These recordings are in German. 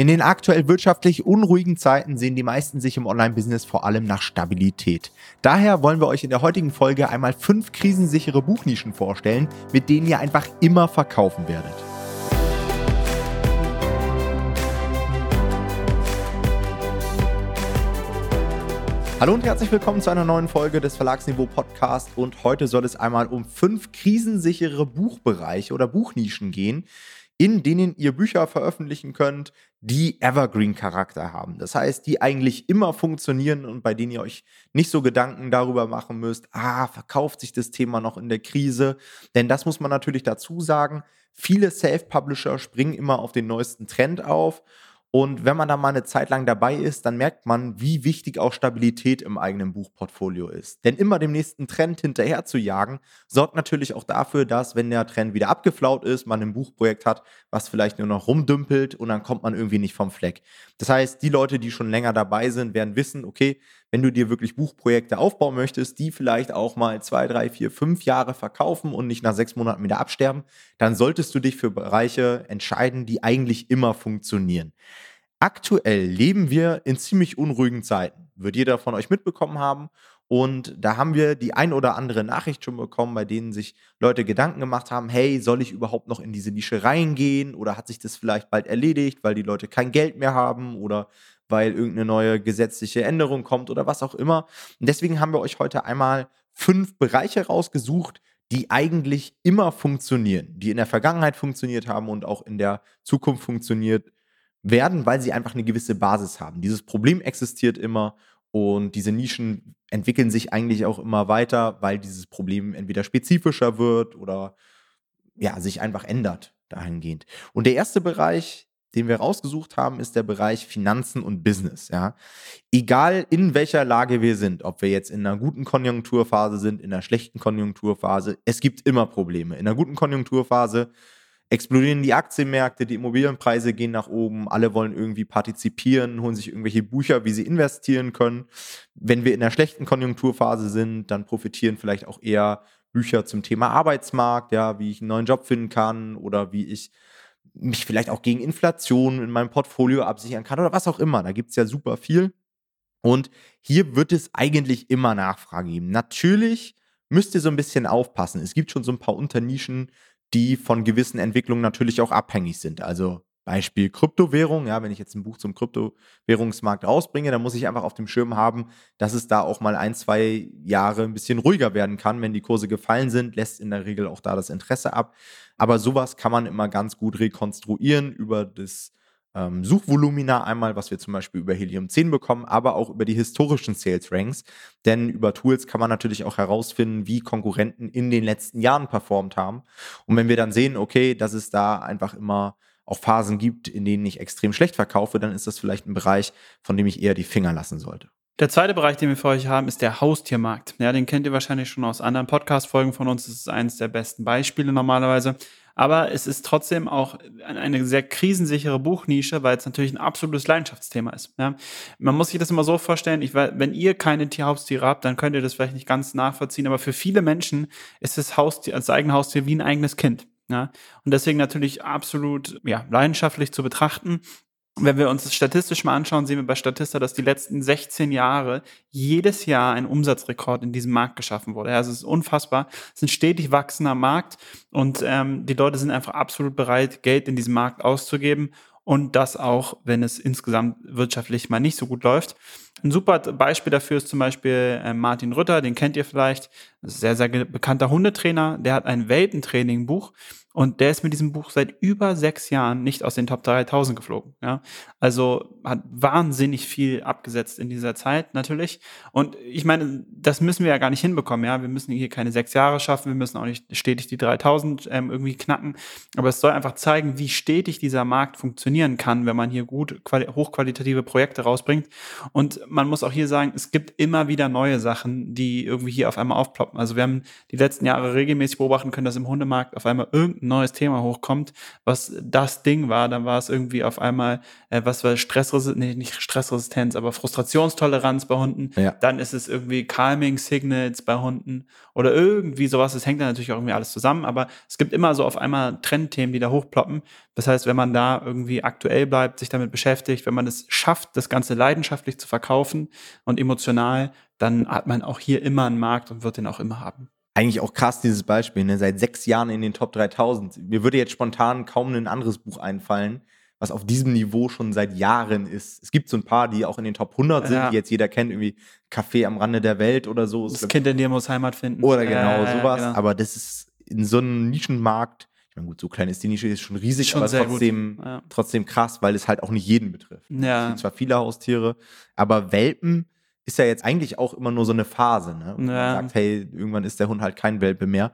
In den aktuell wirtschaftlich unruhigen Zeiten sehen die meisten sich im Online-Business vor allem nach Stabilität. Daher wollen wir euch in der heutigen Folge einmal fünf krisensichere Buchnischen vorstellen, mit denen ihr einfach immer verkaufen werdet. Hallo und herzlich willkommen zu einer neuen Folge des Verlagsniveau Podcast und heute soll es einmal um fünf krisensichere Buchbereiche oder Buchnischen gehen, in denen ihr Bücher veröffentlichen könnt, die Evergreen-Charakter haben. Das heißt, die eigentlich immer funktionieren und bei denen ihr euch nicht so Gedanken darüber machen müsst, ah, verkauft sich das Thema noch in der Krise? Denn das muss man natürlich dazu sagen. Viele Self-Publisher springen immer auf den neuesten Trend auf und wenn man da mal eine Zeit lang dabei ist, dann merkt man, wie wichtig auch Stabilität im eigenen Buchportfolio ist. Denn immer dem nächsten Trend hinterher zu jagen, sorgt natürlich auch dafür, dass, wenn der Trend wieder abgeflaut ist, man ein Buchprojekt hat, was vielleicht nur noch rumdümpelt und dann kommt man irgendwie nicht vom Fleck. Das heißt, die Leute, die schon länger dabei sind, werden wissen, okay, wenn du dir wirklich Buchprojekte aufbauen möchtest, die vielleicht auch mal zwei, drei, vier, fünf Jahre verkaufen und nicht nach sechs Monaten wieder absterben, dann solltest du dich für Bereiche entscheiden, die eigentlich immer funktionieren. Aktuell leben wir in ziemlich unruhigen Zeiten. Wird jeder von euch mitbekommen haben. Und da haben wir die ein oder andere Nachricht schon bekommen, bei denen sich Leute Gedanken gemacht haben, hey, soll ich überhaupt noch in diese Nische reingehen? Oder hat sich das vielleicht bald erledigt, weil die Leute kein Geld mehr haben oder weil irgendeine neue gesetzliche Änderung kommt oder was auch immer. Und deswegen haben wir euch heute einmal fünf Bereiche rausgesucht, die eigentlich immer funktionieren, die in der Vergangenheit funktioniert haben und auch in der Zukunft funktioniert werden, weil sie einfach eine gewisse Basis haben. Dieses Problem existiert immer und diese Nischen entwickeln sich eigentlich auch immer weiter, weil dieses Problem entweder spezifischer wird oder ja, sich einfach ändert dahingehend. Und der erste Bereich, den wir rausgesucht haben, ist der Bereich Finanzen und Business. Ja. Egal in welcher Lage wir sind, ob wir jetzt in einer guten Konjunkturphase sind, in einer schlechten Konjunkturphase, es gibt immer Probleme. In einer guten Konjunkturphase explodieren die Aktienmärkte, die Immobilienpreise gehen nach oben, alle wollen irgendwie partizipieren, holen sich irgendwelche Bücher, wie sie investieren können. Wenn wir in einer schlechten Konjunkturphase sind, dann profitieren vielleicht auch eher Bücher zum Thema Arbeitsmarkt, ja, wie ich einen neuen Job finden kann oder wie ich mich vielleicht auch gegen Inflation in meinem Portfolio absichern kann oder was auch immer. Da gibt es ja super viel. Und hier wird es eigentlich immer Nachfrage geben. Natürlich müsst ihr so ein bisschen aufpassen. Es gibt schon so ein paar Unternischen, die von gewissen Entwicklungen natürlich auch abhängig sind. Also Beispiel Kryptowährung, ja, wenn ich jetzt ein Buch zum Kryptowährungsmarkt rausbringe, dann muss ich einfach auf dem Schirm haben, dass es da auch mal ein, zwei Jahre ein bisschen ruhiger werden kann. Wenn die Kurse gefallen sind, lässt in der Regel auch da das Interesse ab. Aber sowas kann man immer ganz gut rekonstruieren über das ähm, Suchvolumina einmal, was wir zum Beispiel über Helium 10 bekommen, aber auch über die historischen Sales Ranks. Denn über Tools kann man natürlich auch herausfinden, wie Konkurrenten in den letzten Jahren performt haben. Und wenn wir dann sehen, okay, dass es da einfach immer auch Phasen gibt, in denen ich extrem schlecht verkaufe, dann ist das vielleicht ein Bereich, von dem ich eher die Finger lassen sollte. Der zweite Bereich, den wir für euch haben, ist der Haustiermarkt. Ja, den kennt ihr wahrscheinlich schon aus anderen Podcast-Folgen von uns. Das ist eines der besten Beispiele normalerweise. Aber es ist trotzdem auch eine sehr krisensichere Buchnische, weil es natürlich ein absolutes Leidenschaftsthema ist. Ja? Man muss sich das immer so vorstellen, ich, wenn ihr keine Tierhaustiere habt, dann könnt ihr das vielleicht nicht ganz nachvollziehen, aber für viele Menschen ist das Haustier, das eigene Haustier wie ein eigenes Kind. Ja? Und deswegen natürlich absolut ja, leidenschaftlich zu betrachten wenn wir uns das statistisch mal anschauen, sehen wir bei Statista, dass die letzten 16 Jahre jedes Jahr ein Umsatzrekord in diesem Markt geschaffen wurde. Also es ist unfassbar. Es ist ein stetig wachsender Markt und ähm, die Leute sind einfach absolut bereit, Geld in diesem Markt auszugeben und das auch, wenn es insgesamt wirtschaftlich mal nicht so gut läuft. Ein super Beispiel dafür ist zum Beispiel äh, Martin Rütter, den kennt ihr vielleicht, sehr, sehr bekannter Hundetrainer, der hat ein Welpentraining-Buch und der ist mit diesem Buch seit über sechs Jahren nicht aus den Top 3000 geflogen. Ja? Also hat wahnsinnig viel abgesetzt in dieser Zeit natürlich. Und ich meine, das müssen wir ja gar nicht hinbekommen. Ja, wir müssen hier keine sechs Jahre schaffen. Wir müssen auch nicht stetig die 3000 ähm, irgendwie knacken. Aber es soll einfach zeigen, wie stetig dieser Markt funktionieren kann, wenn man hier gut hochqualitative Projekte rausbringt. Und man muss auch hier sagen, es gibt immer wieder neue Sachen, die irgendwie hier auf einmal aufploppen. Also wir haben die letzten Jahre regelmäßig beobachten können, dass im Hundemarkt auf einmal irgendein neues Thema hochkommt, was das Ding war, dann war es irgendwie auf einmal, äh, was war Stressresistenz, nee, nicht Stressresistenz, aber Frustrationstoleranz bei Hunden. Ja. Dann ist es irgendwie Calming Signals bei Hunden oder irgendwie sowas. Es hängt dann natürlich auch irgendwie alles zusammen, aber es gibt immer so auf einmal Trendthemen, die da hochploppen. Das heißt, wenn man da irgendwie aktuell bleibt, sich damit beschäftigt, wenn man es schafft, das Ganze leidenschaftlich zu verkaufen und emotional, dann hat man auch hier immer einen Markt und wird den auch immer haben eigentlich auch krass, dieses Beispiel, ne? seit sechs Jahren in den Top 3000. Mir würde jetzt spontan kaum ein anderes Buch einfallen, was auf diesem Niveau schon seit Jahren ist. Es gibt so ein paar, die auch in den Top 100 sind, ja. die jetzt jeder kennt, irgendwie Café am Rande der Welt oder so. Das Kind in dir muss Heimat finden. Oder genau, äh, sowas. Genau. Aber das ist in so einem Nischenmarkt, meine, gut, so klein ist die Nische, ist schon riesig, schon aber trotzdem, ja. trotzdem krass, weil es halt auch nicht jeden betrifft. Ja. Es sind zwar viele Haustiere, aber Welpen ist ja jetzt eigentlich auch immer nur so eine Phase. Ne? Und ja. man sagt, hey, irgendwann ist der Hund halt kein Welpe mehr.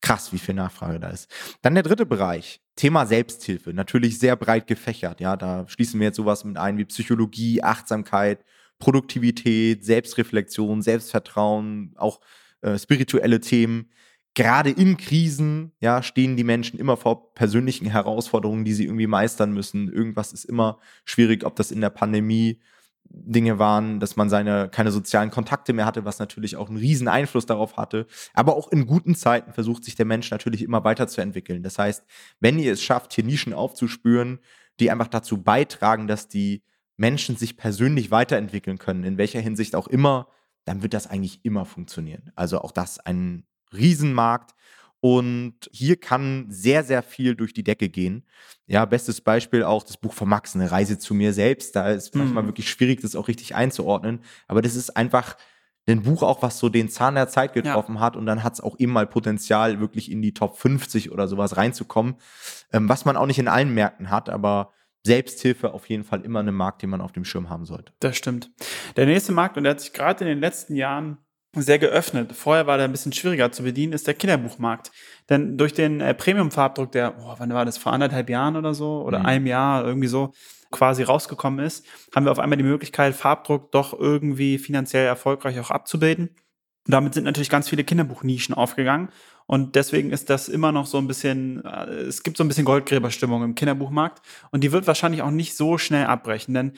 Krass, wie viel Nachfrage da ist. Dann der dritte Bereich, Thema Selbsthilfe. Natürlich sehr breit gefächert. Ja, da schließen wir jetzt sowas mit ein wie Psychologie, Achtsamkeit, Produktivität, Selbstreflexion, Selbstvertrauen, auch äh, spirituelle Themen. Gerade in Krisen, ja, stehen die Menschen immer vor persönlichen Herausforderungen, die sie irgendwie meistern müssen. Irgendwas ist immer schwierig, ob das in der Pandemie Dinge waren, dass man seine keine sozialen Kontakte mehr hatte, was natürlich auch einen riesen Einfluss darauf hatte. Aber auch in guten Zeiten versucht sich der Mensch natürlich immer weiterzuentwickeln. Das heißt, wenn ihr es schafft, hier Nischen aufzuspüren, die einfach dazu beitragen, dass die Menschen sich persönlich weiterentwickeln können, in welcher Hinsicht auch immer, dann wird das eigentlich immer funktionieren. Also auch das ein Riesenmarkt. Und hier kann sehr, sehr viel durch die Decke gehen. Ja, bestes Beispiel auch das Buch von Max, eine Reise zu mir selbst. Da ist manchmal mhm. wirklich schwierig, das auch richtig einzuordnen. Aber das ist einfach ein Buch auch, was so den Zahn der Zeit getroffen ja. hat. Und dann hat es auch eben mal Potenzial, wirklich in die Top 50 oder sowas reinzukommen. Ähm, was man auch nicht in allen Märkten hat, aber Selbsthilfe auf jeden Fall immer ein Markt, den man auf dem Schirm haben sollte. Das stimmt. Der nächste Markt, und der hat sich gerade in den letzten Jahren sehr geöffnet. Vorher war der ein bisschen schwieriger zu bedienen, ist der Kinderbuchmarkt. Denn durch den äh, Premium-Farbdruck, der, oh, wann war das, vor anderthalb Jahren oder so, oder mhm. einem Jahr, irgendwie so, quasi rausgekommen ist, haben wir auf einmal die Möglichkeit, Farbdruck doch irgendwie finanziell erfolgreich auch abzubilden. Und damit sind natürlich ganz viele Kinderbuchnischen aufgegangen. Und deswegen ist das immer noch so ein bisschen, äh, es gibt so ein bisschen Goldgräberstimmung im Kinderbuchmarkt. Und die wird wahrscheinlich auch nicht so schnell abbrechen, denn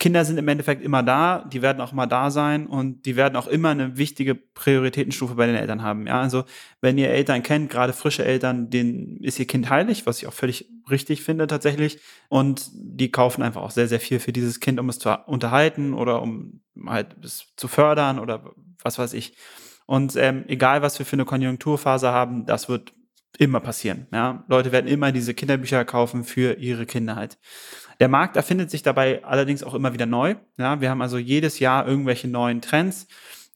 Kinder sind im Endeffekt immer da, die werden auch immer da sein und die werden auch immer eine wichtige Prioritätenstufe bei den Eltern haben. Ja, also wenn ihr Eltern kennt, gerade frische Eltern, denen ist ihr Kind heilig, was ich auch völlig richtig finde tatsächlich. Und die kaufen einfach auch sehr, sehr viel für dieses Kind, um es zu unterhalten oder um halt es zu fördern oder was weiß ich. Und ähm, egal, was wir für eine Konjunkturphase haben, das wird immer passieren. Ja? Leute werden immer diese Kinderbücher kaufen für ihre Kinder halt. Der Markt erfindet sich dabei allerdings auch immer wieder neu. Ja? Wir haben also jedes Jahr irgendwelche neuen Trends.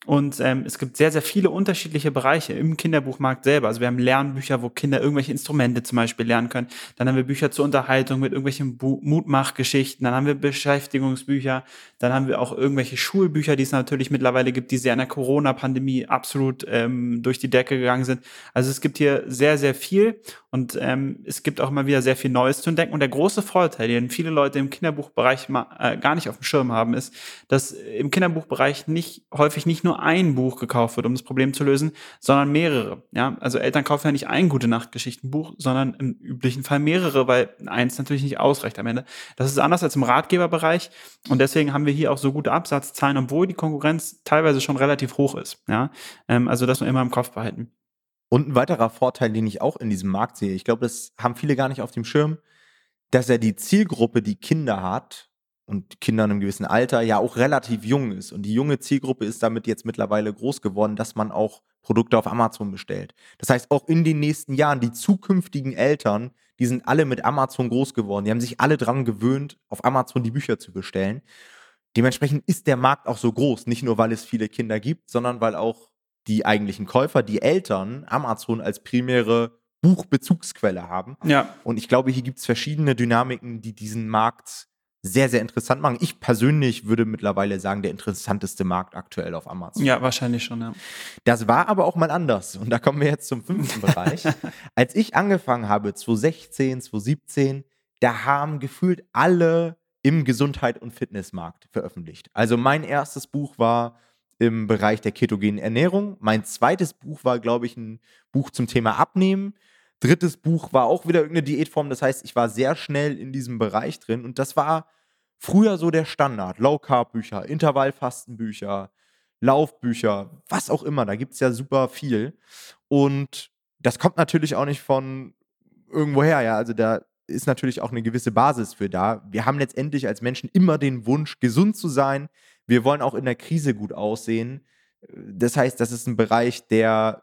Und ähm, es gibt sehr, sehr viele unterschiedliche Bereiche im Kinderbuchmarkt selber. Also wir haben Lernbücher, wo Kinder irgendwelche Instrumente zum Beispiel lernen können. Dann haben wir Bücher zur Unterhaltung mit irgendwelchen Bu Mutmachgeschichten. Dann haben wir Beschäftigungsbücher. Dann haben wir auch irgendwelche Schulbücher, die es natürlich mittlerweile gibt, die sehr in der Corona-Pandemie absolut ähm, durch die Decke gegangen sind. Also es gibt hier sehr, sehr viel. Und ähm, es gibt auch immer wieder sehr viel Neues zu entdecken. Und der große Vorteil, den viele Leute im Kinderbuchbereich mal, äh, gar nicht auf dem Schirm haben, ist, dass im Kinderbuchbereich nicht häufig nicht nur ein Buch gekauft wird, um das Problem zu lösen, sondern mehrere. Ja, also Eltern kaufen ja nicht ein gute Nachtgeschichtenbuch, sondern im üblichen Fall mehrere, weil eins natürlich nicht ausreicht am Ende. Das ist anders als im Ratgeberbereich und deswegen haben wir hier auch so gute Absatzzahlen, obwohl die Konkurrenz teilweise schon relativ hoch ist. Ja, ähm, also das nur immer im Kopf behalten. Und ein weiterer Vorteil, den ich auch in diesem Markt sehe, ich glaube, das haben viele gar nicht auf dem Schirm, dass er die Zielgruppe, die Kinder hat und Kinder in einem gewissen Alter, ja auch relativ jung ist. Und die junge Zielgruppe ist damit jetzt mittlerweile groß geworden, dass man auch Produkte auf Amazon bestellt. Das heißt, auch in den nächsten Jahren, die zukünftigen Eltern, die sind alle mit Amazon groß geworden. Die haben sich alle dran gewöhnt, auf Amazon die Bücher zu bestellen. Dementsprechend ist der Markt auch so groß, nicht nur weil es viele Kinder gibt, sondern weil auch die eigentlichen Käufer, die Eltern, Amazon als primäre Buchbezugsquelle haben. Ja. Und ich glaube, hier gibt es verschiedene Dynamiken, die diesen Markt sehr, sehr interessant machen. Ich persönlich würde mittlerweile sagen, der interessanteste Markt aktuell auf Amazon. Ja, wahrscheinlich schon, ja. Das war aber auch mal anders. Und da kommen wir jetzt zum fünften Bereich. Als ich angefangen habe, 2016, 2017, da haben gefühlt alle im Gesundheit- und Fitnessmarkt veröffentlicht. Also mein erstes Buch war im Bereich der ketogenen Ernährung. Mein zweites Buch war, glaube ich, ein Buch zum Thema Abnehmen. Drittes Buch war auch wieder irgendeine Diätform. Das heißt, ich war sehr schnell in diesem Bereich drin. Und das war früher so der Standard. Low-Carb-Bücher, Intervallfastenbücher, Laufbücher, was auch immer. Da gibt es ja super viel. Und das kommt natürlich auch nicht von irgendwoher. Ja, also da ist natürlich auch eine gewisse Basis für da. Wir haben letztendlich als Menschen immer den Wunsch, gesund zu sein. Wir wollen auch in der Krise gut aussehen. Das heißt, das ist ein Bereich, der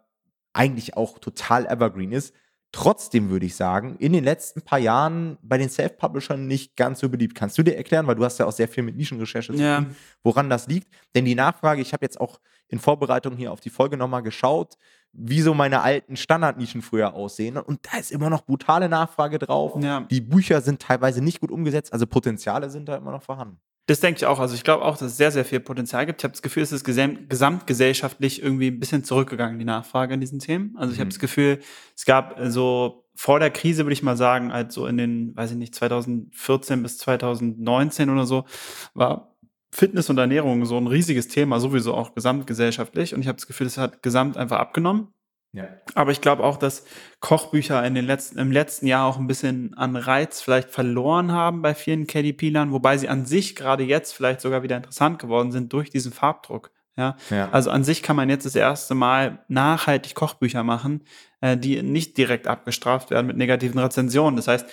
eigentlich auch total evergreen ist. Trotzdem würde ich sagen, in den letzten paar Jahren bei den Self-Publishern nicht ganz so beliebt. Kannst du dir erklären, weil du hast ja auch sehr viel mit Nischenrecherche zu Ja. tun, woran das liegt? Denn die Nachfrage, ich habe jetzt auch in Vorbereitung hier auf die Folge nochmal geschaut, wie so meine alten Standardnischen früher aussehen. Und da ist immer noch brutale Nachfrage drauf. Ja. Die Bücher sind teilweise nicht gut umgesetzt, also Potenziale sind da immer noch vorhanden. Das denke ich auch. Also ich glaube auch, dass es sehr, sehr viel Potenzial gibt. Ich habe das Gefühl, es ist gesam gesamtgesellschaftlich irgendwie ein bisschen zurückgegangen, die Nachfrage in diesen Themen. Also ich habe Mhm. das Gefühl, es gab so vor der Krise, würde ich mal sagen, halt so in den, weiß ich nicht, 2014 bis 2019 oder so, war Fitness und Ernährung so ein riesiges Thema, sowieso auch gesamtgesellschaftlich. Und ich habe das Gefühl, es hat gesamt einfach abgenommen. Ja. Aber ich glaube auch, dass Kochbücher in den letzten, im letzten Jahr auch ein bisschen an Reiz vielleicht verloren haben bei vielen KDP-Lern, wobei sie an sich gerade jetzt vielleicht sogar wieder interessant geworden sind durch diesen Farbdruck. Ja, Ja. also an sich kann man jetzt das erste Mal nachhaltig Kochbücher machen, äh, die nicht direkt abgestraft werden mit negativen Rezensionen. Das heißt,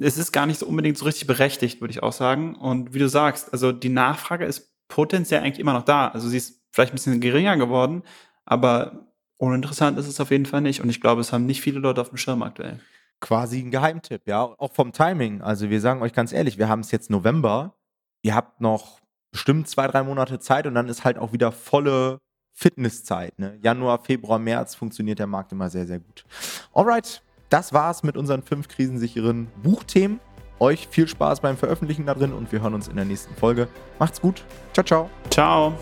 es ist gar nicht so unbedingt so richtig berechtigt, würde ich auch sagen. Und wie du sagst, also die Nachfrage ist potenziell eigentlich immer noch da. Also sie ist vielleicht ein bisschen geringer geworden, aber uninteressant ist es auf jeden Fall nicht. Und ich glaube, es haben nicht viele Leute auf dem Schirm aktuell. quasi ein Geheimtipp, ja, auch vom Timing. Also wir sagen euch ganz ehrlich, wir haben es jetzt November, ihr habt noch bestimmt zwei, drei Monate Zeit und dann ist halt auch wieder volle Fitnesszeit. Ne? Januar, Februar, März funktioniert der Markt immer sehr, sehr gut. Alright, das war's mit unseren fünf krisensicheren Buchthemen. Euch viel Spaß beim Veröffentlichen da drin und wir hören uns in der nächsten Folge. Macht's gut. Ciao, ciao. Ciao.